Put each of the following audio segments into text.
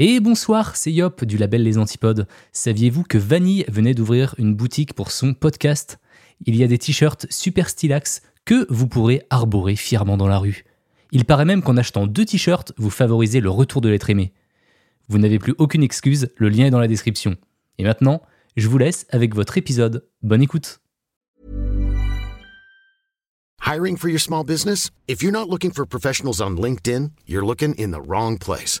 Et bonsoir, c'est Yop du label Les Antipodes. Saviez-vous que Vanille venait d'ouvrir une boutique pour son podcast? Il y a des t-shirts super stylax que vous pourrez arborer fièrement dans la rue. Il paraît même qu'en achetant deux t-shirts, vous favorisez le retour de l'être aimé. Vous n'avez plus aucune excuse, le lien est dans la description. Et maintenant, je vous laisse avec votre épisode. Bonne écoute. Hiring for your small business? If you're not looking for professionals on LinkedIn, you're looking in the wrong place.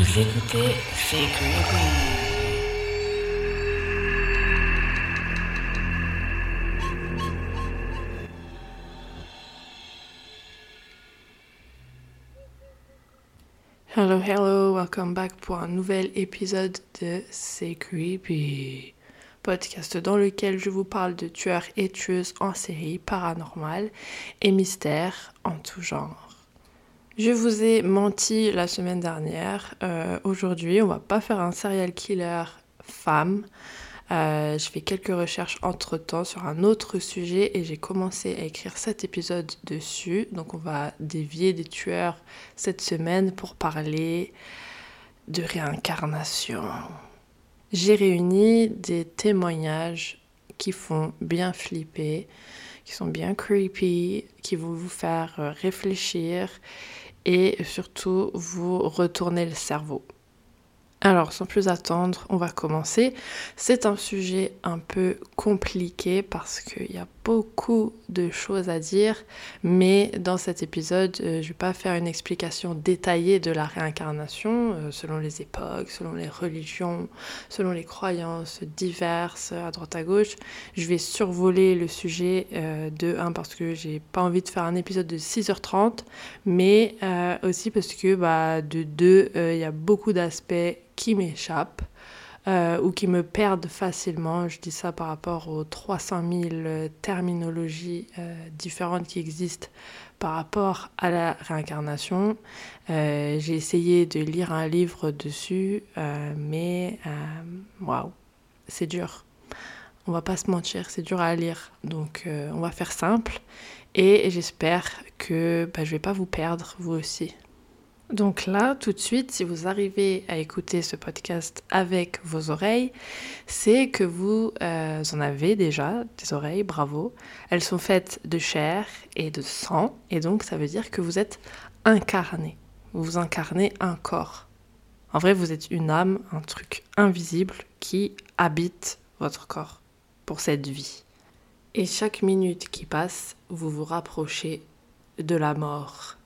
Vous écoutez. Hello, hello, welcome back pour un nouvel épisode de C'est Creepy, podcast dans lequel je vous parle de tueurs et tueuses en série paranormales et mystères en tout genre. Je vous ai menti la semaine dernière. Euh, Aujourd'hui, on va pas faire un serial killer femme. Euh, je fais quelques recherches entre temps sur un autre sujet et j'ai commencé à écrire cet épisode dessus. Donc, on va dévier des tueurs cette semaine pour parler de réincarnation. J'ai réuni des témoignages qui font bien flipper, qui sont bien creepy, qui vont vous faire euh, réfléchir et surtout vous retourner le cerveau. Alors, sans plus attendre, on va commencer. C'est un sujet un peu compliqué parce qu'il y a beaucoup de choses à dire, mais dans cet épisode, euh, je ne vais pas faire une explication détaillée de la réincarnation euh, selon les époques, selon les religions, selon les croyances diverses à droite à gauche. Je vais survoler le sujet euh, de 1 parce que j'ai pas envie de faire un épisode de 6h30, mais aussi parce que bah, de 2, il y a beaucoup d'aspects qui m'échappent. Euh, ou qui me perdent facilement. Je dis ça par rapport aux 300 000 terminologies euh, différentes qui existent par rapport à la réincarnation. Euh, j'ai essayé de lire un livre dessus, mais waouh, c'est dur. On va pas se mentir, c'est dur à lire. Donc on va faire simple et j'espère que bah, je vais pas vous perdre, vous aussi. Donc là, tout de suite, si vous arrivez à écouter ce podcast avec vos oreilles, c'est que vous euh, en avez déjà des oreilles, bravo. Elles sont faites de chair et de sang, et donc ça veut dire que vous êtes incarné. Vous incarnez un corps. En vrai, vous êtes une âme, un truc invisible qui habite votre corps pour cette vie. Et chaque minute qui passe, vous vous rapprochez de la mort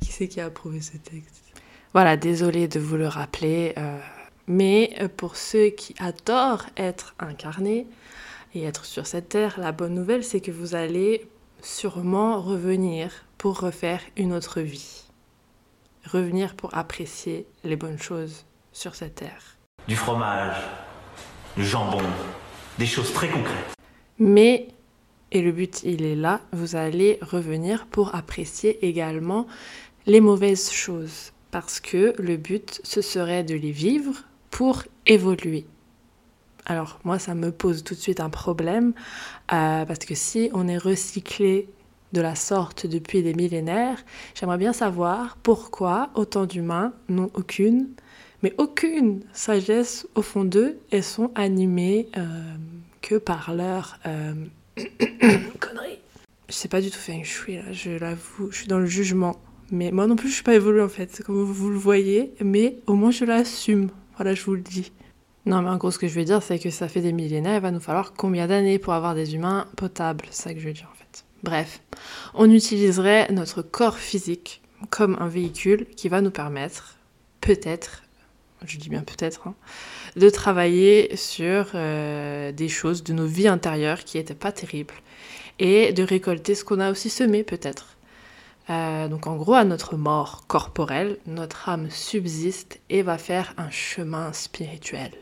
qui c'est qui a approuvé ce texte? Voilà, désolé de vous le rappeler. Euh, mais euh, pour ceux qui adorent être incarnés et être sur cette terre, la bonne nouvelle, c'est que vous allez sûrement revenir pour refaire une autre vie. Revenir pour apprécier les bonnes choses sur cette terre. Du fromage, du jambon, des choses très concrètes. Mais et le but, il est là, vous allez revenir pour apprécier également les mauvaises choses. Parce que le but, ce serait de les vivre pour évoluer. Alors moi, ça me pose tout de suite un problème, euh, parce que si on est recyclé de la sorte depuis des millénaires, j'aimerais bien savoir pourquoi autant d'humains n'ont aucune, mais aucune sagesse au fond d'eux et sont animés euh, que par leur... Euh, Connerie. Je sais pas du tout faire une shui là, je l'avoue, je suis dans le jugement. Mais moi non plus, je suis pas évoluée en fait, comme vous le voyez, mais au moins je l'assume. Voilà, je vous le dis. Non, mais en gros, ce que je veux dire, c'est que ça fait des millénaires, il va nous falloir combien d'années pour avoir des humains potables? C'est ça que je veux dire en fait. Bref, on utiliserait notre corps physique comme un véhicule qui va nous permettre, peut-être, je dis bien peut-être, hein, de travailler sur euh, des choses de nos vies intérieures qui n'étaient pas terribles et de récolter ce qu'on a aussi semé peut-être. Euh, donc en gros, à notre mort corporelle, notre âme subsiste et va faire un chemin spirituel.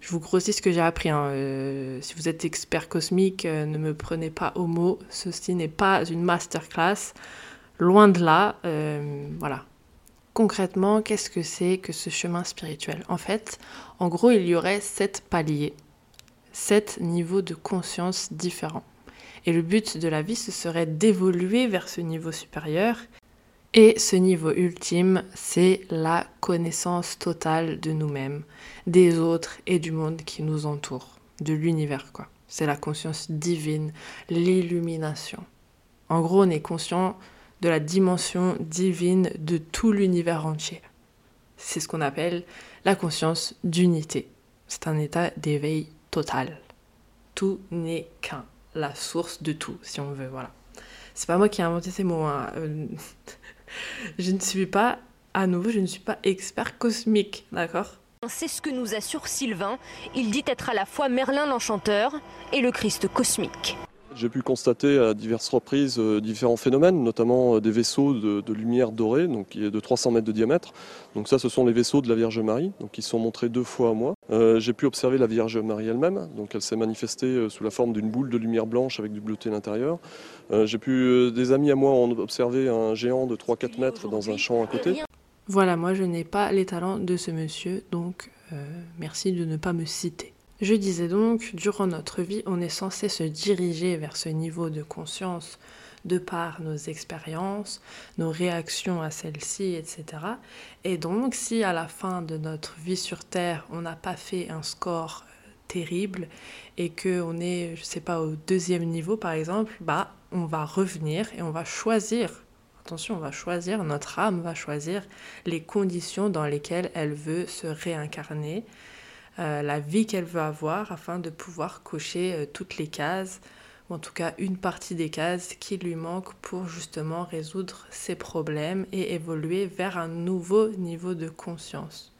Je vous grossis ce que j'ai appris. hein. Euh, si vous êtes expert cosmique, ne me prenez pas au mot. Ceci n'est pas une masterclass. Loin de là. Voilà. Concrètement, qu'est-ce que c'est que ce chemin spirituel? En fait, en gros, il y aurait sept paliers, sept niveaux de conscience différents. Et le but de la vie, ce serait d'évoluer vers ce niveau supérieur. Et ce niveau ultime, c'est la connaissance totale de nous-mêmes, des autres et du monde qui nous entoure, de l'univers quoi. C'est la conscience divine, l'illumination. En gros, on est conscient de la dimension divine de tout l'univers entier. C'est ce qu'on appelle la conscience d'unité. C'est un état d'éveil total. Tout n'est qu'un, la source de tout, si on veut, voilà. C'est pas moi qui ai inventé ces mots. hein. Euh, je ne suis pas, à nouveau, je ne suis pas expert cosmique, d'accord? C'est ce que nous assure Sylvain. Il dit être à la fois Merlin l'Enchanteur et le Christ cosmique. J'ai pu constater à diverses reprises euh, différents phénomènes, notamment euh, des vaisseaux de, lumière dorée, donc qui est de 300 mètres de diamètre. Donc ça, ce sont les vaisseaux de la Vierge Marie, donc qui sont montrés deux fois à moi. Euh, J'ai pu observer la Vierge Marie elle-même, donc elle s'est manifestée sous la forme d'une boule de lumière blanche avec du bleuté à l'intérieur. J'ai pu, des amis à moi ont observé un géant de 3-4 mètres dans un champ à côté. Voilà, moi je n'ai pas les talents de ce monsieur, donc merci de ne pas me citer. Je disais donc, durant notre vie, on est censé se diriger vers ce niveau de conscience de par nos expériences, nos réactions à celles-ci, etc. Et donc, si à la fin de notre vie sur Terre, on n'a pas fait un score euh, terrible et que on est, je sais pas, au deuxième niveau par exemple, bah, on va revenir et on va choisir. Attention, on va choisir, notre âme va choisir les conditions dans lesquelles elle veut se réincarner, euh, la vie qu'elle veut avoir afin de pouvoir cocher euh, toutes les cases, ou en tout cas une partie des cases qui lui manquent pour justement résoudre ses problèmes et évoluer vers un nouveau niveau de conscience.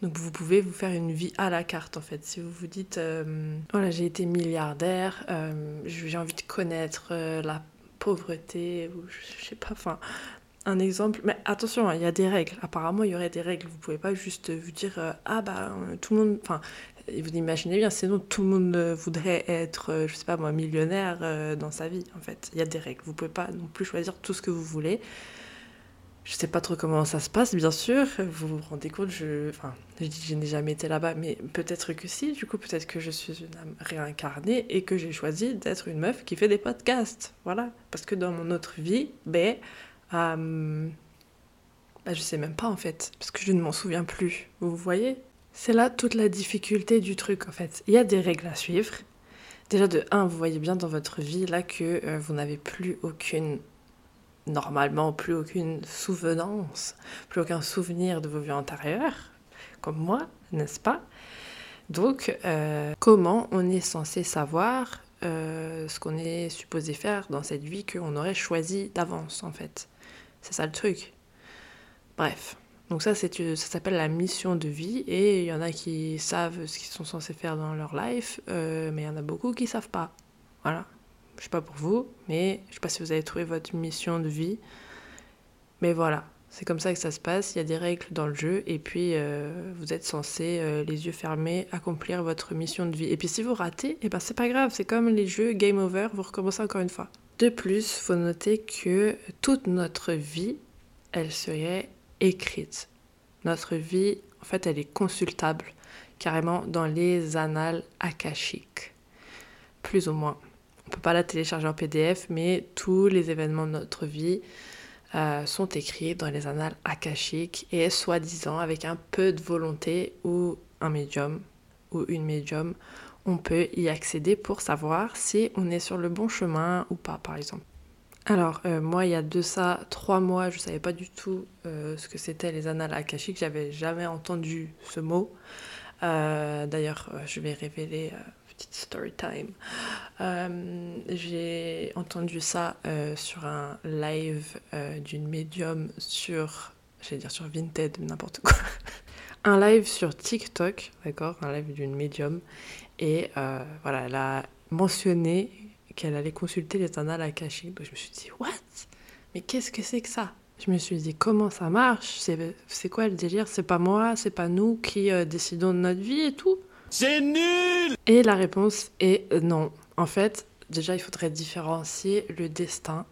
Donc vous pouvez vous faire une vie à la carte en fait. Si vous vous dites, euh, voilà, j'ai été milliardaire, j'ai envie de connaître la pauvreté, ou je sais pas, enfin, un exemple. Mais attention, hein, il y a des règles. Apparemment, il y aurait des règles. Vous pouvez pas juste vous dire, euh, ah bah, euh, tout le monde, enfin, vous imaginez bien, sinon tout le monde euh, voudrait être, je sais pas moi, millionnaire dans sa vie en fait. Il y a des règles. Vous pouvez pas non plus choisir tout ce que vous voulez. Je sais pas trop comment ça se passe, bien sûr. Vous vous rendez compte, je, enfin, je dis je n'ai jamais été là-bas, mais peut-être que si. Du coup, peut-être que je suis une âme réincarnée et que j'ai choisi d'être une meuf qui fait des podcasts. Voilà. Parce que dans mon autre vie, ben, euh, ben, je sais même pas en fait, parce que je ne m'en souviens plus. Vous voyez? C'est là toute la difficulté du truc en fait. Il y a des règles à suivre. Déjà de 1, vous voyez bien dans votre vie là que euh, vous n'avez plus aucune normalement plus aucune souvenance, plus aucun souvenir de vos vies antérieures, comme moi, n'est-ce pas? Donc, euh, comment on est censé savoir ce qu'on est supposé faire dans cette vie qu'on aurait choisi d'avance, en fait? C'est ça le truc. Bref. Donc ça, c'est, ça s'appelle la mission de vie, et il y en a qui savent ce qu'ils sont censés faire dans leur life, euh, mais il y en a beaucoup qui savent pas. Voilà. Je sais pas pour vous, mais je sais pas si vous avez trouvé votre mission de vie. Mais voilà, c'est comme ça que ça se passe. Il y a des règles dans le jeu, et puis euh, vous êtes censé, euh, les yeux fermés, accomplir votre mission de vie. Et puis si vous ratez, eh ben c'est pas grave, c'est comme les jeux game over, vous recommencez encore une fois. De plus, faut noter que toute notre vie, elle serait écrite. Notre vie, en fait, elle est consultable carrément dans les annales akashiques. Plus ou moins. On peut pas la télécharger en PDF, mais tous les événements de notre vie euh, sont écrits dans les annales akashiques et soi-disant avec un peu de volonté ou un médium ou une médium, on peut y accéder pour savoir si on est sur le bon chemin ou pas, par exemple. Alors, euh, moi, il y a de ça trois mois, je savais pas du tout euh, ce que c'était les annales akashiques, j'avais jamais entendu ce mot. Euh, D'ailleurs, je vais révéler petite story time. J'ai entendu ça sur un live d'une médium sur, j'allais dire sur Vinted, n'importe quoi. un live sur TikTok, d'accord, un live d'une médium, et euh, voilà, elle a mentionné qu'elle allait consulter les annales akashiques. Donc je me suis dit, what? Mais qu'est-ce que c'est que ça? Je me suis dit, comment ça marche? C'est c'est quoi le délire? C'est pas moi, c'est pas nous qui euh, décidons de notre vie et tout? C'est nul Et la réponse est euh, non. En fait, déjà, il faudrait différencier le destin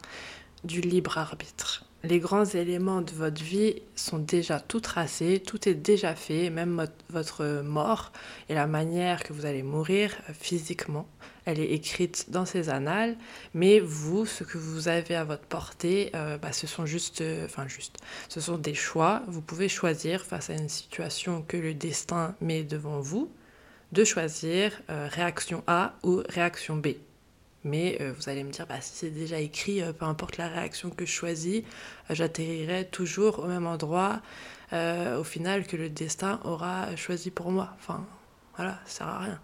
du libre arbitre. Les grands éléments de votre vie sont déjà tout tracés, tout est déjà fait, même votre mort et la manière que vous allez mourir euh, physiquement. Elle est écrite dans ces annales, mais vous, ce que vous avez à votre portée, euh, bah, ce sont juste, euh, enfin juste, ce sont des choix. Vous pouvez choisir face à une situation que le destin met devant vous, de choisir réaction A ou réaction B. Mais euh, vous allez me dire, bah, si c'est déjà écrit, euh, peu importe la réaction que je choisis, euh, j'atterrirai toujours au même endroit, au final, que le destin aura choisi pour moi. Enfin, voilà, ça sert à rien.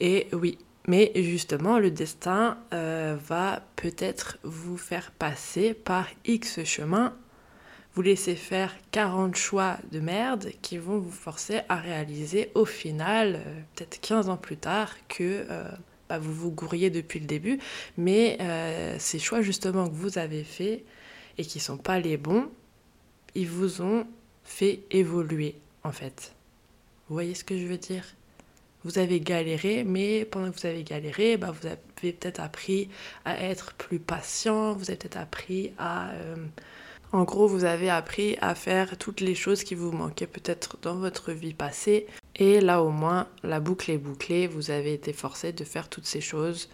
Et oui, mais justement, le destin va peut-être vous faire passer par X chemin, vous laisser faire 40 choix de merde qui vont vous forcer à réaliser au final, peut-être 15 ans plus tard, que vous vous gourriez depuis le début. Mais euh, ces choix justement que vous avez faits et qui sont pas les bons, ils vous ont fait évoluer en fait. Vous voyez ce que je veux dire? Vous avez galéré, mais pendant que vous avez galéré, bah, vous avez peut-être appris à être plus patient, vous avez peut-être appris à... euh, en gros, vous avez appris à faire toutes les choses qui vous manquaient peut-être dans votre vie passée. Et là au moins, la boucle est bouclée, vous avez été forcé de faire toutes ces choses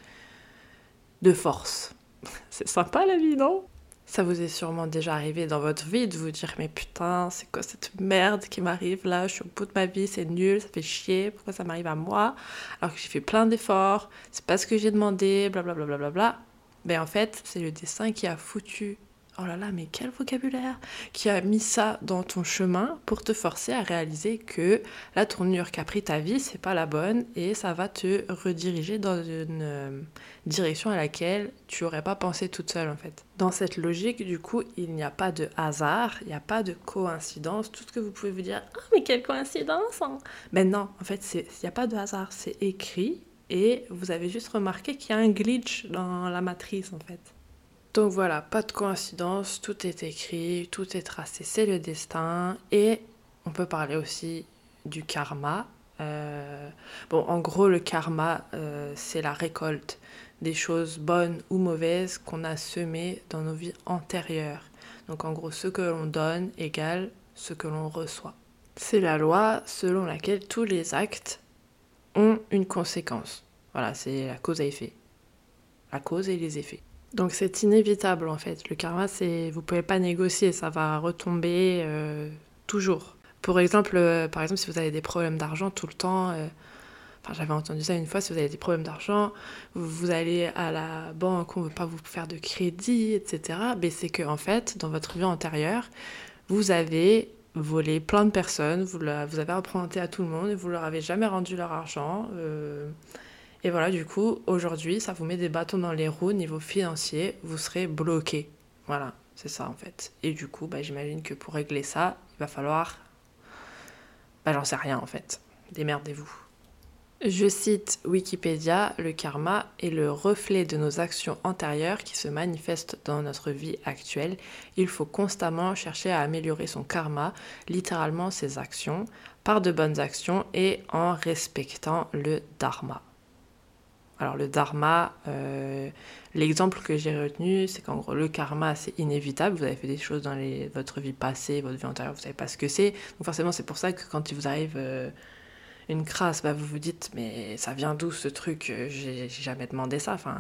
de force. C'est sympa la vie, non? Ça vous est sûrement déjà arrivé dans votre vie de vous dire mais putain c'est quoi cette merde qui m'arrive là, je suis au bout de ma vie, c'est nul, ça fait chier, pourquoi ça m'arrive à moi? Alors que j'ai fait plein d'efforts, c'est pas ce que j'ai demandé, blablabla. Bla, bla, bla, bla. Mais en fait c'est le destin qui a foutu, oh là là mais quel vocabulaire, qui a mis ça dans ton chemin pour te forcer à réaliser que la tournure qu'a pris ta vie c'est pas la bonne et ça va te rediriger dans une euh, direction à laquelle tu aurais pas pensé toute seule en fait. Dans cette logique, du coup, il n'y a pas de hasard, il n'y a pas de coïncidence. Tout ce que vous pouvez vous dire, ah mais quelle coïncidence hein Mais non, en fait, il n'y a pas de hasard, c'est écrit et vous avez juste remarqué qu'il y a un glitch dans la matrice en fait. Donc voilà, pas de coïncidence, tout est écrit, tout est tracé, c'est le destin et on peut parler aussi du karma. Euh, bon, en gros, le karma, euh, c'est la récolte des choses bonnes ou mauvaises qu'on a semées dans nos vies antérieures. Donc en gros, ce que l'on donne égale ce que l'on reçoit. C'est la loi selon laquelle tous les actes ont une conséquence. Voilà, c'est la cause effet. La cause et les effets. Donc c'est inévitable en fait. Le karma, c'est vous pouvez pas négocier, ça va retomber euh, toujours. Pour exemple, euh, par exemple, si vous avez des problèmes d'argent tout le temps, euh, j'avais entendu ça une fois, si vous avez des problèmes d'argent, vous, allez à la banque, on veut pas vous faire de crédit, etc. Mais c'est que en fait, dans votre vie antérieure, vous avez volé plein de personnes, vous, vous avez emprunté à tout le monde et vous leur avez jamais rendu leur argent. Et voilà, du coup, aujourd'hui, ça vous met des bâtons dans les roues niveau financier, vous serez bloqué. Voilà, c'est ça en fait. Et du coup, bah, j'imagine que pour régler ça, il va falloir. Bah, j'en sais rien en fait. Démerdez-vous. Je cite Wikipédia, le karma est le reflet de nos actions antérieures qui se manifestent dans notre vie actuelle. Il faut constamment chercher à améliorer son karma, littéralement ses actions, par de bonnes actions et en respectant le dharma. Alors le dharma, euh, l'exemple que j'ai retenu, c'est qu'en gros le karma c'est inévitable. Vous avez fait des choses dans votre vie passée, votre vie antérieure, vous savez pas ce que c'est. Donc forcément c'est pour ça que quand il vous arrive euh, une crasse, bah, vous vous dites mais ça vient d'où ce truc? Euh, J'ai jamais demandé ça. Enfin,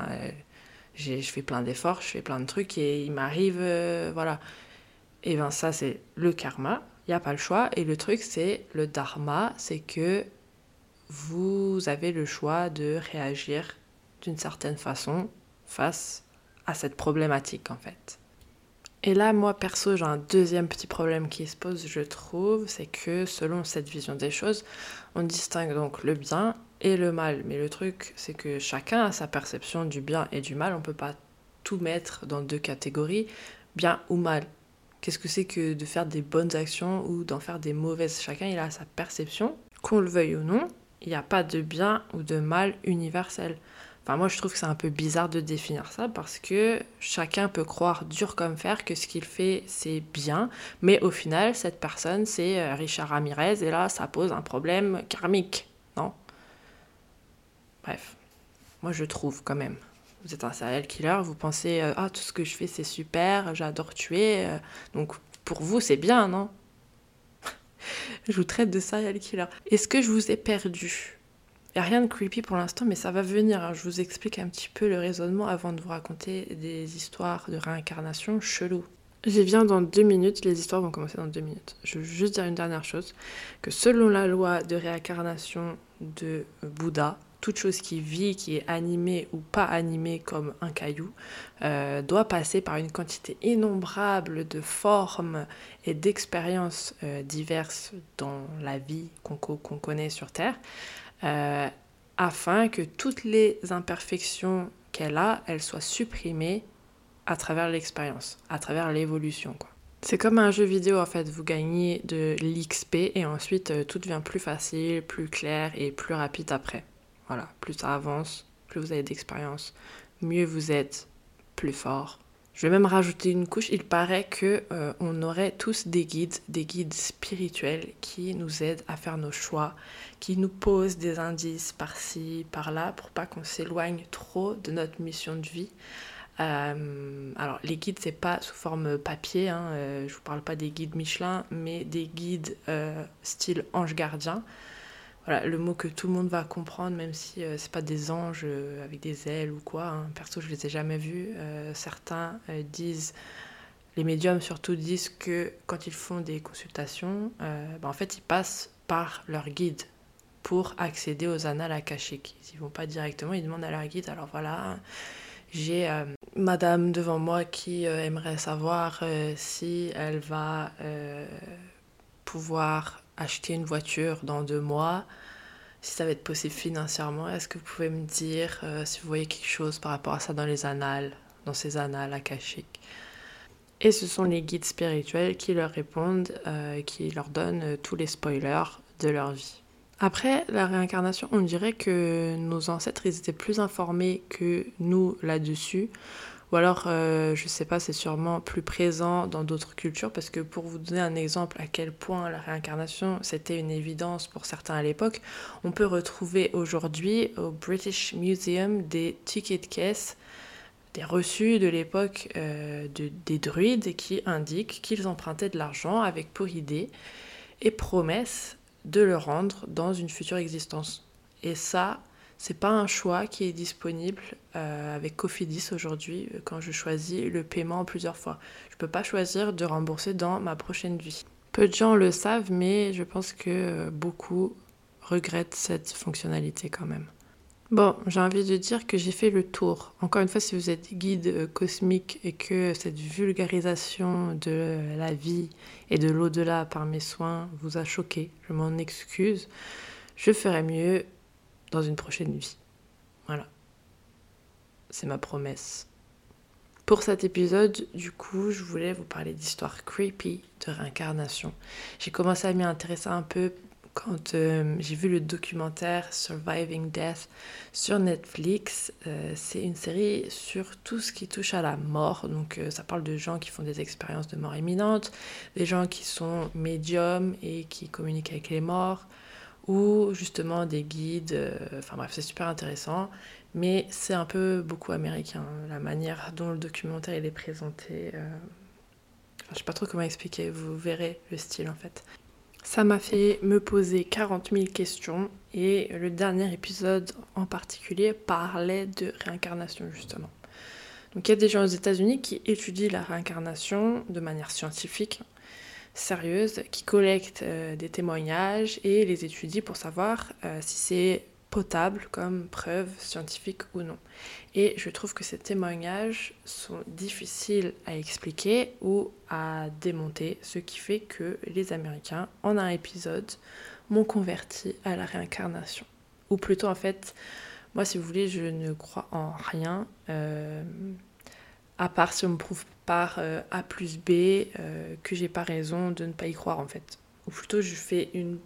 je fais plein d'efforts, je fais plein de trucs et il m'arrive, voilà. Et bien ça c'est le karma. Il n'y a pas le choix. Et le truc c'est le dharma, c'est que vous avez le choix de réagir d'une certaine façon face à cette problématique en fait. Et là, moi perso, j'ai un deuxième petit problème qui se pose, je trouve, c'est que selon cette vision des choses, on distingue donc le bien et le mal. Mais le truc, c'est que chacun a sa perception du bien et du mal. On peut pas tout mettre dans deux catégories, bien ou mal. Qu'est-ce que c'est que de faire des bonnes actions ou d'en faire des mauvaises? Chacun, il a sa perception, qu'on le veuille ou non. Il n'y a pas de bien ou de mal universel. Enfin, moi, je trouve que c'est un peu bizarre de définir ça parce que chacun peut croire dur comme fer que ce qu'il fait, c'est bien, mais au final, cette personne, c'est euh, Richard Ramirez, et là, ça pose un problème karmique, non? Bref, moi, je trouve quand même. Vous êtes un serial killer, vous pensez, euh, ah, tout ce que je fais, c'est super, j'adore tuer, euh, donc pour vous, c'est bien, non? Je vous traite de serial killer. Est-ce que je vous ai perdu? Il n'y a rien de creepy pour l'instant, mais ça va venir. hein. Je vous explique un petit peu le raisonnement avant de vous raconter des histoires de réincarnation chelou. J'y viens dans deux minutes, les histoires vont commencer dans deux minutes. Je veux juste dire une dernière chose, que selon la loi de réincarnation de Bouddha, toute chose qui vit, qui est animée ou pas animée comme un caillou, euh, doit passer par une quantité innombrable de formes et d'expériences euh, diverses dans la vie qu'on co- qu'on connaît sur Terre, euh, afin que toutes les imperfections qu'elle a, elles soient supprimées à travers l'expérience, à travers l'évolution. C'est comme un jeu vidéo en fait, vous gagnez de l'XP et ensuite tout devient plus facile, plus clair et plus rapide après. Voilà, plus ça avance, plus vous avez d'expérience, mieux vous êtes, plus fort. Je vais même rajouter une couche, il paraît que euh, on aurait tous des guides, des guides spirituels qui nous aident à faire nos choix, qui nous posent des indices par-ci, par-là, pour pas qu'on s'éloigne trop de notre mission de vie. Euh, alors les guides c'est pas sous forme papier, hein, euh, je vous parle pas des guides Michelin, mais des guides euh, style ange gardien. Voilà, le mot que tout le monde va comprendre, même si euh, c'est pas des anges euh, avec des ailes ou quoi. hein. Perso, je les ai jamais vus. Euh, certains euh, disent, les médiums surtout disent que quand ils font des consultations, bah, en fait, ils passent par leur guide pour accéder aux annales akashiques. Ils vont pas directement, ils demandent à leur guide. Alors voilà, j'ai madame devant moi qui aimerait savoir si elle va pouvoir acheter une voiture dans deux mois, si ça va être possible financièrement. Est-ce que vous pouvez me dire euh, si vous voyez quelque chose par rapport à ça dans les annales, dans ces annales akashiques? Et ce sont les guides spirituels qui leur répondent, euh, qui leur donnent euh, tous les spoilers de leur vie. Après la réincarnation, on dirait que nos ancêtres, ils étaient plus informés que nous là-dessus. Ou alors, euh, je sais pas, c'est sûrement plus présent dans d'autres cultures, parce que pour vous donner un exemple à quel point la réincarnation, c'était une évidence pour certains à l'époque, on peut retrouver aujourd'hui au British Museum des tickets de caisse, des reçus de l'époque euh, de- des druides qui indiquent qu'ils empruntaient de l'argent avec pour idée et promesse de le rendre dans une future existence. Et ça, c'est pas un choix qui est disponible euh, avec Cofidis aujourd'hui euh, quand je choisis le paiement en plusieurs fois. Je peux pas choisir de rembourser dans ma prochaine vie. Peu de gens le savent, mais je pense que euh, beaucoup regrettent cette fonctionnalité quand même. Bon, j'ai envie de dire que j'ai fait le tour. Encore une fois, si vous êtes guide cosmique et que cette vulgarisation de la vie et de l'au-delà par mes soins vous a choqué, je m'en excuse. Je ferai mieux dans une prochaine vie. Voilà. C'est ma promesse. Pour cet épisode, du coup, je voulais vous parler d'histoires creepy de réincarnation. J'ai commencé à m'y intéresser un peu quand euh, j'ai vu le documentaire Surviving Death sur Netflix. Euh, c'est une série sur tout ce qui touche à la mort. Donc euh, ça parle de gens qui font des expériences de mort imminente, des gens qui sont médiums et qui communiquent avec les morts, ou justement des guides. euh, Enfin bref, c'est super intéressant. Mais c'est un peu beaucoup américain, la manière dont le documentaire il est présenté. euh, enfin, je sais pas trop comment expliquer, vous verrez le style en fait. Ça m'a fait me poser 40 000 questions et le dernier épisode en particulier parlait de réincarnation justement. Donc il y a des gens aux États-Unis qui étudient la réincarnation de manière scientifique, sérieuse, qui collectent euh, des témoignages et les étudient pour savoir euh, si c'est potable comme preuve scientifique ou non. Et je trouve que ces témoignages sont difficiles à expliquer ou à démonter, ce qui fait que les Américains, en un épisode, m'ont converti à la réincarnation. Ou plutôt, en fait, moi, si vous voulez, je ne crois en rien, euh, à part si on me prouve par euh, A plus B euh, que j'ai pas raison de ne pas y croire, en fait. Ou plutôt, je fais une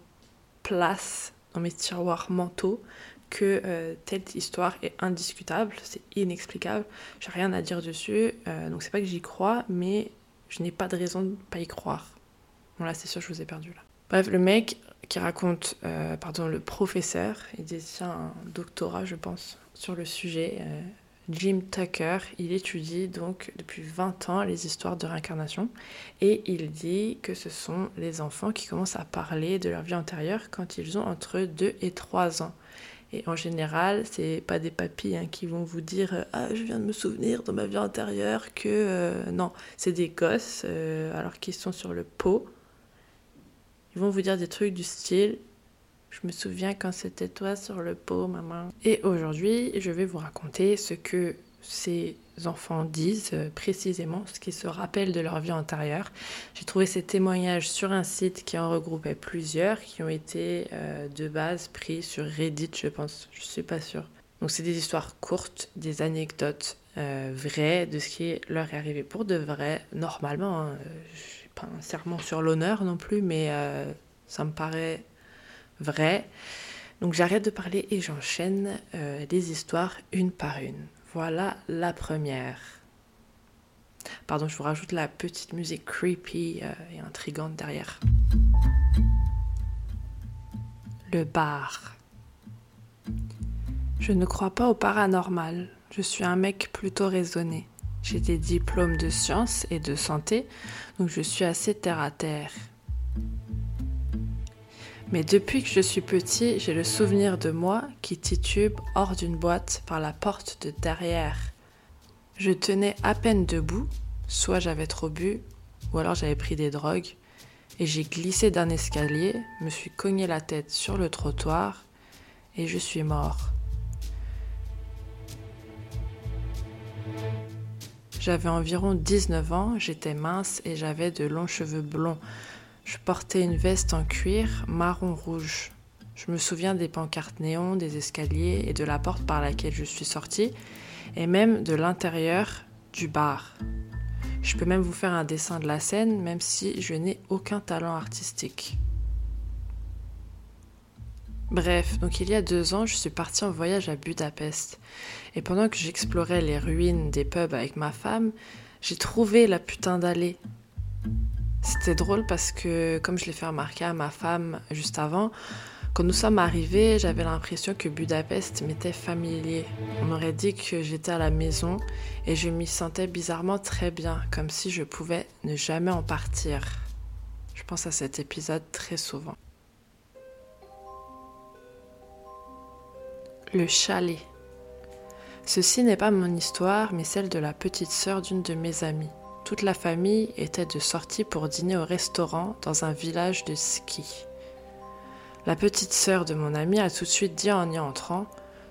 place dans mes tiroirs mentaux que euh, telle histoire est indiscutable, c'est inexplicable, j'ai rien à dire dessus, donc c'est pas que j'y crois, mais je n'ai pas de raison de pas y croire. Bon là c'est sûr je vous ai perdu là. Bref, le mec qui raconte, pardon, le professeur, il détient un doctorat je pense sur le sujet, Jim Tucker, il étudie donc depuis 20 ans les histoires de réincarnation et il dit que ce sont les enfants qui commencent à parler de leur vie antérieure quand ils ont entre 2 et 3 ans. Et en général, c'est pas des papis hein, qui vont vous dire Ah, je viens de me souvenir dans ma vie antérieure que. Euh, non, c'est des gosses, euh, alors qu'ils sont sur le pot. Ils vont vous dire des trucs du style Je me souviens quand c'était toi sur le pot, maman. Et aujourd'hui, je vais vous raconter ce que ces enfants disent euh, précisément ce qu'ils se rappellent de leur vie antérieure. J'ai trouvé ces témoignages sur un site qui en regroupait plusieurs, qui ont été euh, de base pris sur Reddit, je pense, je suis pas sûre. Donc c'est des histoires courtes, des anecdotes euh, vraies de ce qui leur est arrivé pour de vrai, normalement. Hein, je n'ai pas un serment sur l'honneur non plus, mais ça me paraît vrai. Donc j'arrête de parler et j'enchaîne les histoires une par une. Voilà la première. Pardon, je vous rajoute la petite musique creepy euh, et intrigante derrière. Le bar. Je ne crois pas au paranormal. Je suis un mec plutôt raisonné. J'ai des diplômes de sciences et de santé, donc je suis assez terre à terre. Mais depuis que je suis petit, j'ai le souvenir de moi qui titube hors d'une boîte par la porte de derrière. Je tenais à peine debout, soit j'avais trop bu, ou alors j'avais pris des drogues, et j'ai glissé d'un escalier, me suis cogné la tête sur le trottoir, et je suis mort. J'avais environ 19 ans, j'étais mince et j'avais de longs cheveux blonds. Je portais une veste en cuir marron-rouge. Je me souviens des pancartes néons, des escaliers et de la porte par laquelle je suis sortie, et même de l'intérieur du bar. Je peux même vous faire un dessin de la scène, même si je n'ai aucun talent artistique. Bref, donc il y a deux ans, je suis partie en voyage à Budapest. Et pendant que j'explorais les ruines des pubs avec ma femme, j'ai trouvé la putain d'allée c'était drôle parce que, comme je l'ai fait remarquer à ma femme juste avant, quand nous sommes arrivés, j'avais l'impression que Budapest m'était familier. On aurait dit que j'étais à la maison et je m'y sentais bizarrement très bien, comme si je pouvais ne jamais en partir. Je pense à cet épisode très souvent. Le chalet. Ceci n'est pas mon histoire, mais celle de la petite sœur d'une de mes amies. Toute la famille était de sortie pour dîner au restaurant dans un village de ski. La petite sœur de mon ami a tout de suite dit en y entrant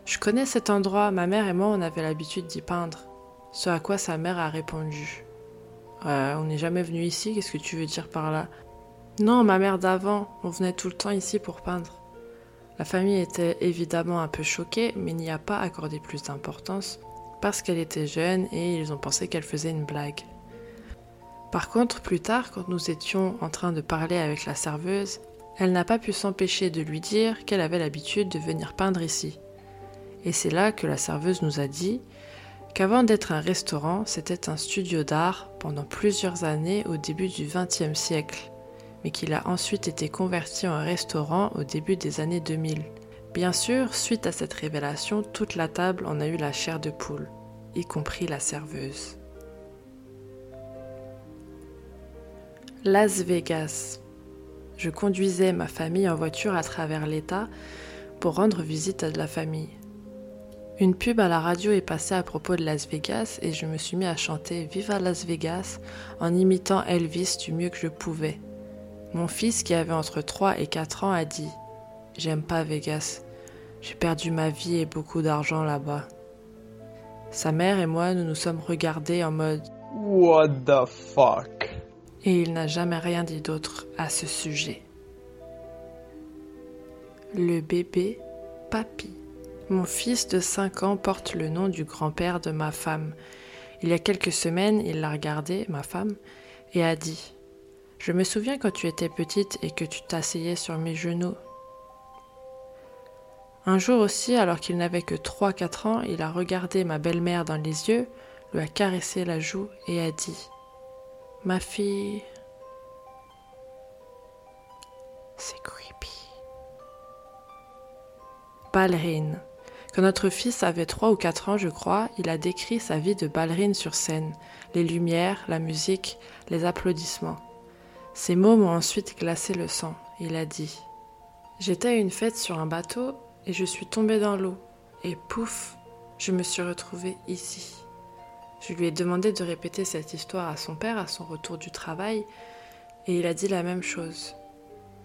Je connais cet endroit, ma mère et moi on avait l'habitude d'y peindre. Ce à quoi sa mère a répondu euh, On n'est jamais venu ici, qu'est-ce que tu veux dire par là? Non, ma mère d'avant, on venait tout le temps ici pour peindre. La famille était évidemment un peu choquée, mais n'y a pas accordé plus d'importance parce qu'elle était jeune et ils ont pensé qu'elle faisait une blague. Par contre, plus tard, quand nous étions en train de parler avec la serveuse, elle n'a pas pu s'empêcher de lui dire qu'elle avait l'habitude de venir peindre ici. Et c'est là que la serveuse nous a dit qu'avant d'être un restaurant, c'était un studio d'art pendant plusieurs années au début du XXe siècle, mais qu'il a ensuite été converti en restaurant au début des années 2000. Bien sûr, suite à cette révélation, toute la table en a eu la chair de poule, y compris la serveuse. Las Vegas. Je conduisais ma famille en voiture à travers l'État pour rendre visite à de la famille. Une pub à la radio est passée à propos de Las Vegas et je me suis mis à chanter Viva Las Vegas en imitant Elvis du mieux que je pouvais. Mon fils, qui avait entre 3 et 4 ans, a dit J'aime pas Vegas. J'ai perdu ma vie et beaucoup d'argent là-bas. Sa mère et moi, nous nous sommes regardés en mode What the fuck? Et il n'a jamais rien dit d'autre à ce sujet. Le bébé Papy. Mon fils de 5 ans porte le nom du grand-père de ma femme. Il y a quelques semaines, il l'a regardé, ma femme, et a dit Je me souviens quand tu étais petite et que tu t'asseyais sur mes genoux. Un jour aussi, alors qu'il n'avait que 3-4 ans, il a regardé ma belle-mère dans les yeux, lui a caressé la joue et a dit Ma fille, c'est creepy. Ballerine. Quand notre fils avait 3 ou 4 ans, je crois, il a décrit sa vie de ballerine sur scène, les lumières, la musique, les applaudissements. Ces mots m'ont ensuite glacé le sang. Il a dit J'étais à une fête sur un bateau et je suis tombée dans l'eau. Et pouf, je me suis retrouvée ici. Je lui ai demandé de répéter cette histoire à son père à son retour du travail et il a dit la même chose.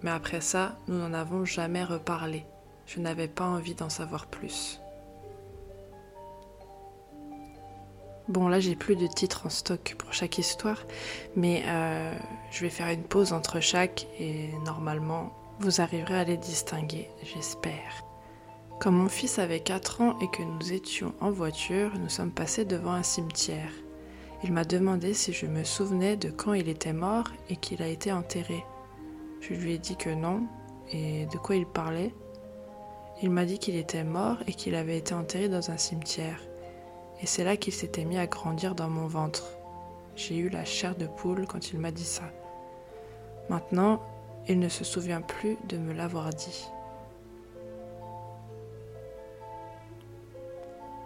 Mais après ça, nous n'en avons jamais reparlé. Je n'avais pas envie d'en savoir plus. Bon, là, j'ai plus de titres en stock pour chaque histoire, mais euh, je vais faire une pause entre chaque et normalement, vous arriverez à les distinguer, j'espère. Quand mon fils avait 4 ans et que nous étions en voiture, nous sommes passés devant un cimetière. Il m'a demandé si je me souvenais de quand il était mort et qu'il a été enterré. Je lui ai dit que non, et de quoi il parlait. Il m'a dit qu'il était mort et qu'il avait été enterré dans un cimetière. Et c'est là qu'il s'était mis à grandir dans mon ventre. J'ai eu la chair de poule quand il m'a dit ça. Maintenant, il ne se souvient plus de me l'avoir dit.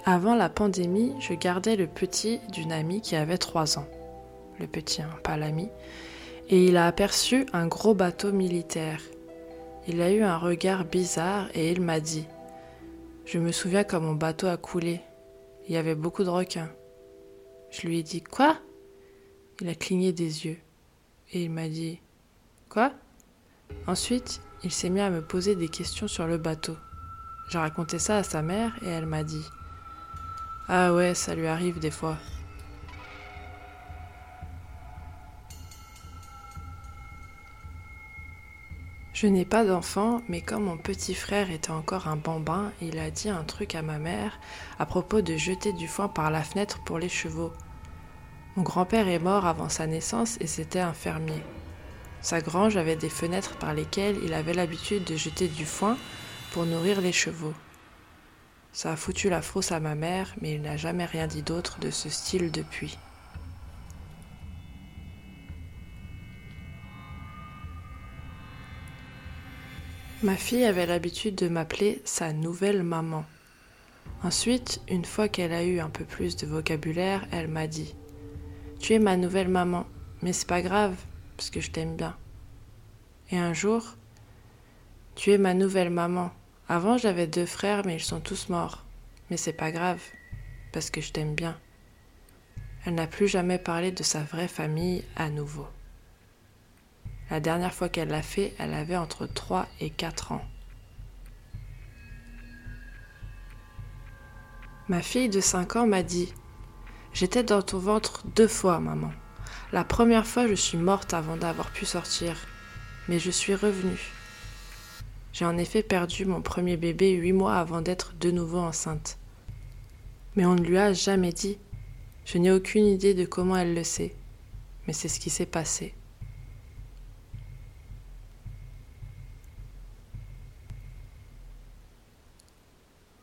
Avant la pandémie, je gardais le petit d'une amie qui avait 3 ans. Le petit, hein, pas l'ami. Et il a aperçu un gros bateau militaire. Il a eu un regard bizarre et il m'a dit Je me souviens quand mon bateau a coulé. Il y avait beaucoup de requins. Je lui ai dit Quoi? Il a cligné des yeux. Et il m'a dit Quoi? Ensuite, il s'est mis à me poser des questions sur le bateau. J'ai raconté ça à sa mère et elle m'a dit ah ouais, ça lui arrive des fois. Je n'ai pas d'enfant, mais comme mon petit frère était encore un bambin, il a dit un truc à ma mère à propos de jeter du foin par la fenêtre pour les chevaux. Mon grand-père est mort avant sa naissance et c'était un fermier. Sa grange avait des fenêtres par lesquelles il avait l'habitude de jeter du foin pour nourrir les chevaux. Ça a foutu la frousse à ma mère, mais il n'a jamais rien dit d'autre de ce style depuis. Ma fille avait l'habitude de m'appeler sa nouvelle maman. Ensuite, une fois qu'elle a eu un peu plus de vocabulaire, elle m'a dit Tu es ma nouvelle maman, mais c'est pas grave, parce que je t'aime bien. Et un jour, Tu es ma nouvelle maman, avant, j'avais deux frères, mais ils sont tous morts. Mais c'est pas grave, parce que je t'aime bien. Elle n'a plus jamais parlé de sa vraie famille à nouveau. La dernière fois qu'elle l'a fait, elle avait entre 3 et 4 ans. Ma fille de 5 ans m'a dit J'étais dans ton ventre deux fois, maman. La première fois, je suis morte avant d'avoir pu sortir, mais je suis revenue. J'ai en effet perdu mon premier bébé huit mois avant d'être de nouveau enceinte. Mais on ne lui a jamais dit. Je n'ai aucune idée de comment elle le sait, mais c'est ce qui s'est passé.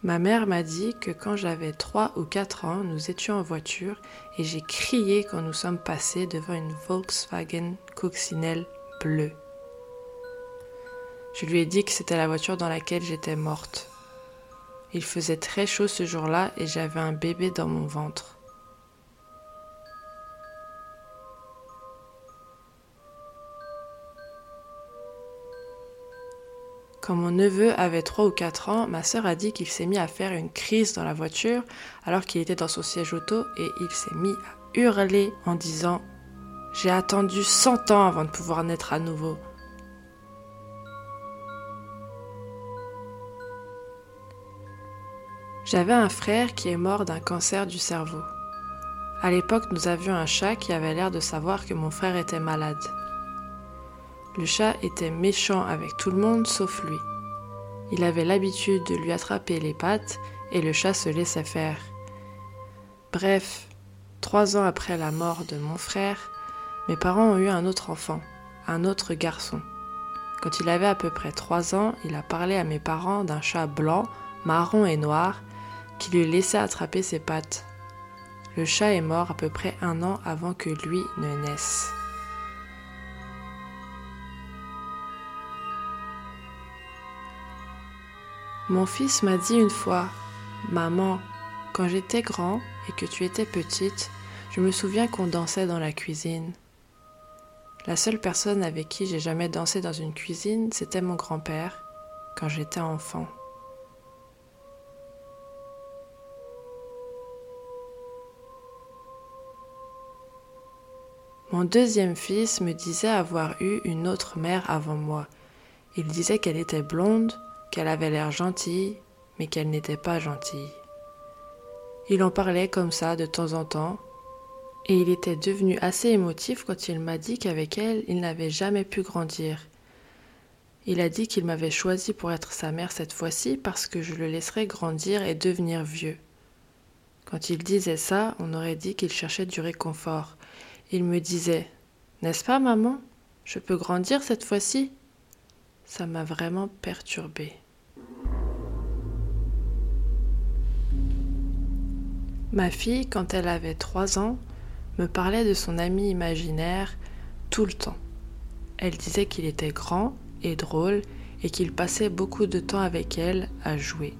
Ma mère m'a dit que quand j'avais trois ou quatre ans, nous étions en voiture et j'ai crié quand nous sommes passés devant une Volkswagen coccinelle bleue. Je lui ai dit que c'était la voiture dans laquelle j'étais morte. Il faisait très chaud ce jour-là et j'avais un bébé dans mon ventre. Quand mon neveu avait 3 ou 4 ans, ma sœur a dit qu'il s'est mis à faire une crise dans la voiture alors qu'il était dans son siège auto et il s'est mis à hurler en disant J'ai attendu 100 ans avant de pouvoir naître à nouveau. J'avais un frère qui est mort d'un cancer du cerveau. À l'époque, nous avions un chat qui avait l'air de savoir que mon frère était malade. Le chat était méchant avec tout le monde sauf lui. Il avait l'habitude de lui attraper les pattes et le chat se laissait faire. Bref, trois ans après la mort de mon frère, mes parents ont eu un autre enfant, un autre garçon. Quand il avait à peu près 3 ans, il a parlé à mes parents d'un chat blanc, marron et noir qui lui laissait attraper ses pattes. Le chat est mort à peu près un an avant que lui ne naisse. Mon fils m'a dit une fois, Maman, quand j'étais grand et que tu étais petite, je me souviens qu'on dansait dans la cuisine. La seule personne avec qui j'ai jamais dansé dans une cuisine, c'était mon grand-père, quand j'étais enfant. Mon deuxième fils me disait avoir eu une autre mère avant moi. Il disait qu'elle était blonde, qu'elle avait l'air gentille, mais qu'elle n'était pas gentille. Il en parlait comme ça de temps en temps, et il était devenu assez émotif quand il m'a dit qu'avec elle, il n'avait jamais pu grandir. Il a dit qu'il m'avait choisi pour être sa mère cette fois-ci parce que je le laisserais grandir et devenir vieux. Quand il disait ça, on aurait dit qu'il cherchait du réconfort. Il me disait N'est-ce pas, maman? Je peux grandir cette fois-ci? Ça m'a vraiment perturbée. Ma fille, quand elle avait trois ans, me parlait de son ami imaginaire tout le temps. Elle disait qu'il était grand et drôle et qu'il passait beaucoup de temps avec elle à jouer.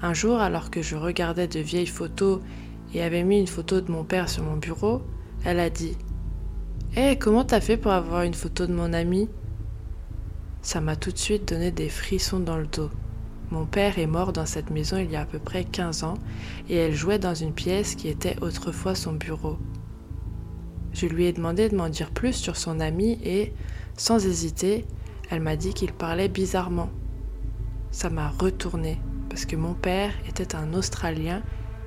Un jour, alors que je regardais de vieilles photos et avait mis une photo de mon père sur mon bureau, elle a dit Hé, comment t'as fait pour avoir une photo de mon ami? Ça m'a tout de suite donné des frissons dans le dos. Mon père est mort dans cette maison il y a à peu près 15 ans et elle jouait dans une pièce qui était autrefois son bureau. Je lui ai demandé de m'en dire plus sur son ami et, sans hésiter, elle m'a dit qu'il parlait bizarrement. Ça m'a retourné parce que mon père était un Australien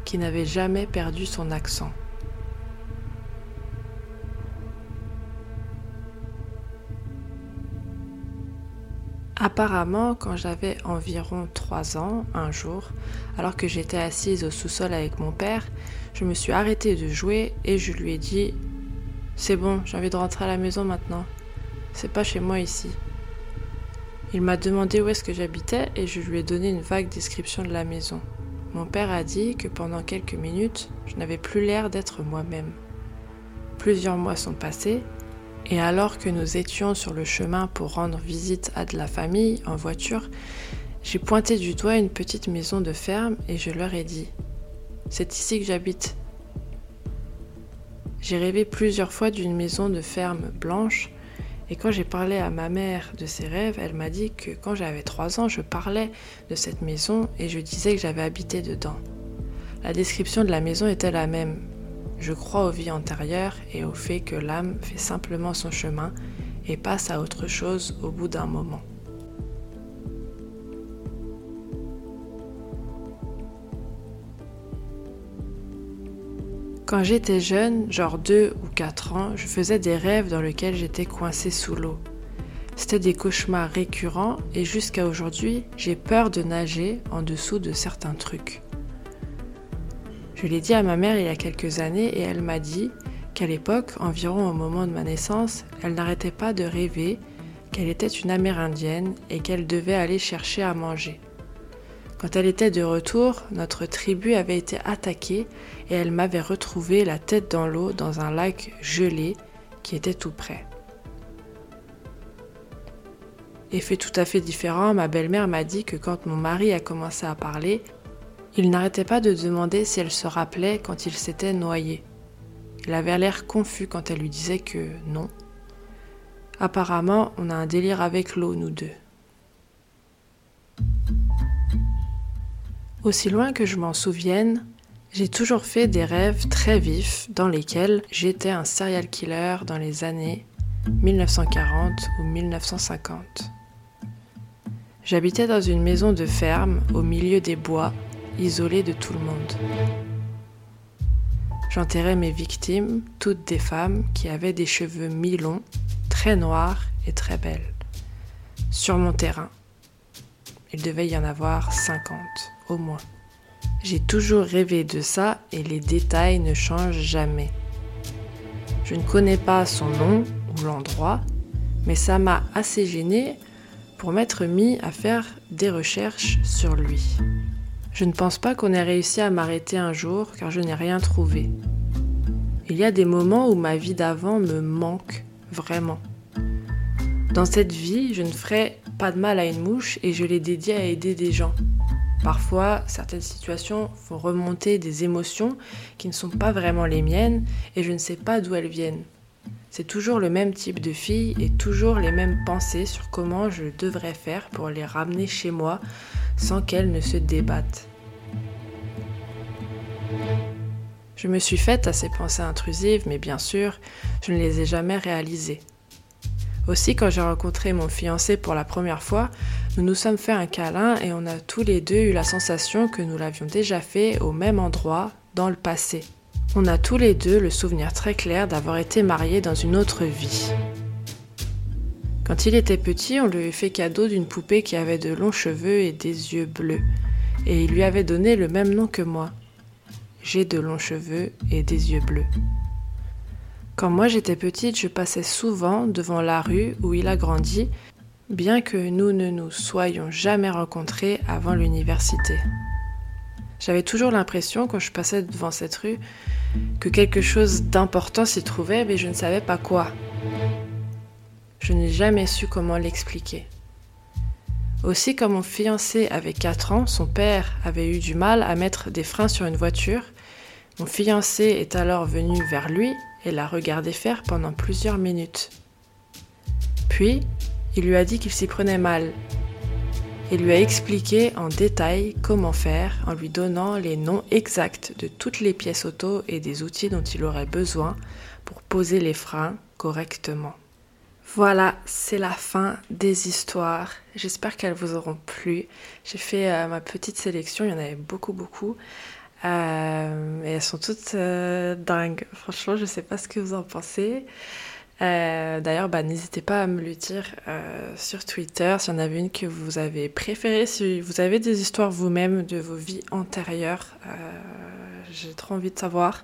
qui n'avait jamais perdu son accent. Apparemment, quand j'avais environ 3 ans, un jour, alors que j'étais assise au sous-sol avec mon père, je me suis arrêtée de jouer et je lui ai dit C'est bon, j'ai envie de rentrer à la maison maintenant. C'est pas chez moi ici. Il m'a demandé où est-ce que j'habitais et je lui ai donné une vague description de la maison. Mon père a dit que pendant quelques minutes, je n'avais plus l'air d'être moi-même. Plusieurs mois sont passés et alors que nous étions sur le chemin pour rendre visite à de la famille en voiture, j'ai pointé du doigt une petite maison de ferme et je leur ai dit C'est ici que j'habite. J'ai rêvé plusieurs fois d'une maison de ferme blanche et quand j'ai parlé à ma mère de ses rêves, elle m'a dit que quand j'avais 3 ans, je parlais de cette maison et je disais que j'avais habité dedans. La description de la maison était la même, je crois aux vies antérieures et au fait que l'âme fait simplement son chemin et passe à autre chose au bout d'un moment. Quand j'étais jeune, genre 2 ou 4 ans, je faisais des rêves dans lesquels j'étais coincé sous l'eau. C'était des cauchemars récurrents et jusqu'à aujourd'hui, j'ai peur de nager en dessous de certains trucs. Je l'ai dit à ma mère il y a quelques années et elle m'a dit qu'à l'époque, environ au moment de ma naissance, elle n'arrêtait pas de rêver qu'elle était une Amérindienne et qu'elle devait aller chercher à manger. Quand elle était de retour, notre tribu avait été attaquée et elle m'avait retrouvé la tête dans l'eau dans un lac gelé qui était tout près. Effet tout à fait différent, ma belle-mère m'a dit que quand mon mari a commencé à parler, il n'arrêtait pas de demander si elle se rappelait quand il s'était noyé. Il avait l'air confus quand elle lui disait que non. Apparemment, on a un délire avec l'eau, nous deux. Aussi loin que je m'en souvienne, j'ai toujours fait des rêves très vifs dans lesquels j'étais un serial killer dans les années 1940 ou 1950. J'habitais dans une maison de ferme au milieu des bois isolé de tout le monde. J'enterrais mes victimes, toutes des femmes qui avaient des cheveux mi-longs, très noirs et très belles. Sur mon terrain. Il devait y en avoir 50, au moins. J'ai toujours rêvé de ça et les détails ne changent jamais. Je ne connais pas son nom ou l'endroit, Mais ça m'a assez gênée pour m'être mis à faire des recherches sur lui. Je ne pense pas qu'on ait réussi à m'arrêter un jour car je n'ai rien trouvé. Il y a des moments où ma vie d'avant me manque vraiment. Dans cette vie, je ne ferai pas de mal à une mouche et je l'ai dédiée à aider des gens. Parfois, certaines situations font remonter des émotions qui ne sont pas vraiment les miennes et je ne sais pas d'où elles viennent. C'est toujours le même type de fille et toujours les mêmes pensées sur comment je devrais faire pour les ramener chez moi sans qu'elles ne se débattent. Je me suis faite à ces pensées intrusives, mais bien sûr, je ne les ai jamais réalisées. Aussi, quand j'ai rencontré mon fiancé pour la première fois, nous nous sommes fait un câlin et on a tous les deux eu la sensation que nous l'avions déjà fait au même endroit dans le passé. On a tous les deux le souvenir très clair d'avoir été mariés dans une autre vie. Quand il était petit, on lui avait fait cadeau d'une poupée qui avait de longs cheveux et des yeux bleus. Et il lui avait donné le même nom que moi. J'ai de longs cheveux et des yeux bleus. Quand moi j'étais petite, je passais souvent devant la rue où il a grandi, bien que nous ne nous soyons jamais rencontrés avant l'université. J'avais toujours l'impression, quand je passais devant cette rue, que quelque chose d'important s'y trouvait, mais je ne savais pas quoi. Je n'ai jamais su comment l'expliquer. Aussi, quand mon fiancé avait 4 ans, son père avait eu du mal à mettre des freins sur une voiture. Mon fiancé est alors venu vers lui et l'a regardé faire pendant plusieurs minutes. Puis, il lui a dit qu'il s'y prenait mal et lui a expliqué en détail comment faire en lui donnant les noms exacts de toutes les pièces auto et des outils dont il aurait besoin pour poser les freins correctement. Voilà, c'est la fin des histoires. J'espère qu'elles vous auront plu. J'ai fait euh, ma petite sélection, il y en avait beaucoup, beaucoup. Euh, et elles sont toutes euh, dingues. Franchement, je ne sais pas ce que vous en pensez. Euh, d'ailleurs, bah, n'hésitez pas à me le dire sur Twitter s'il y en avait une que vous avez préférée, si vous avez des histoires vous-même de vos vies antérieures. J'ai trop envie de savoir.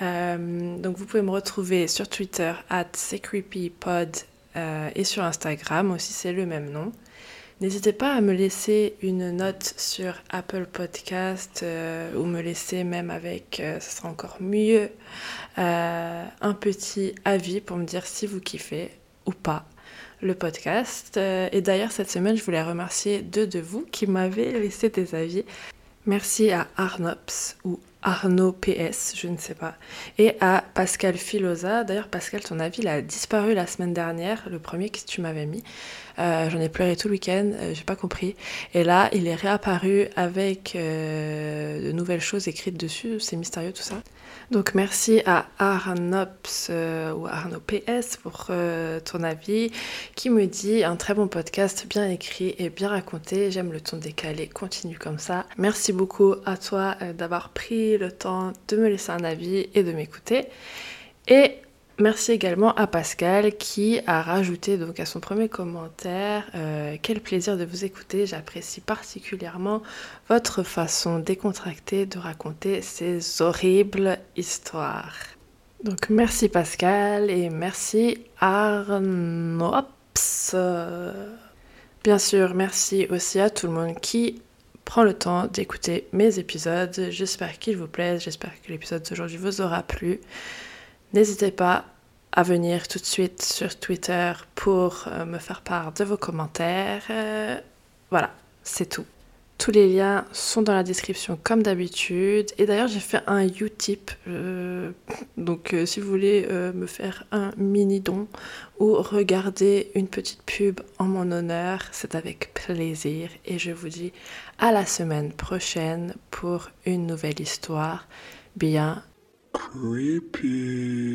donc vous pouvez me retrouver sur Twitter at secreepypod et sur Instagram aussi c'est le même nom. N'hésitez pas à me laisser une note sur Apple Podcast euh, ou me laisser même avec, euh, ce sera encore mieux, euh, un petit avis pour me dire si vous kiffez ou pas le podcast. et d'ailleurs, cette semaine, je voulais remercier deux de vous qui m'avaient laissé des avis. Merci à Arnops ou Arnaud PS, je ne sais pas, et à Pascal Filosa. D'ailleurs, Pascal, ton avis, il a disparu la semaine dernière, le premier que tu m'avais mis. Euh, j'en ai pleuré tout le week-end, euh, j'ai pas compris. Et là, il est réapparu avec euh, de nouvelles choses écrites dessus, c'est mystérieux tout ça. Donc merci à Arnops ou Arnaud PS pour ton avis qui me dit un très bon podcast bien écrit et bien raconté. J'aime le ton décalé, continue comme ça. Merci beaucoup à toi d'avoir pris le temps de me laisser un avis et de m'écouter. Et Merci également à Pascal qui a rajouté donc à son premier commentaire euh, quel plaisir de vous écouter. J'apprécie particulièrement votre façon décontractée de raconter ces horribles histoires. Donc merci Pascal et merci Arnops. Bien sûr, merci aussi à tout le monde qui prend le temps d'écouter mes épisodes. J'espère qu'ils vous plaisent, j'espère que l'épisode d'aujourd'hui vous aura plu. N'hésitez pas à venir tout de suite sur Twitter pour euh, me faire part de vos commentaires. Euh, voilà, c'est tout. Tous les liens sont dans la description comme d'habitude. Et d'ailleurs, j'ai fait un Utip. Euh, donc, si vous voulez me faire un mini don ou regarder une petite pub en mon honneur, c'est avec plaisir. Et je vous dis à la semaine prochaine pour une nouvelle histoire bien creepy.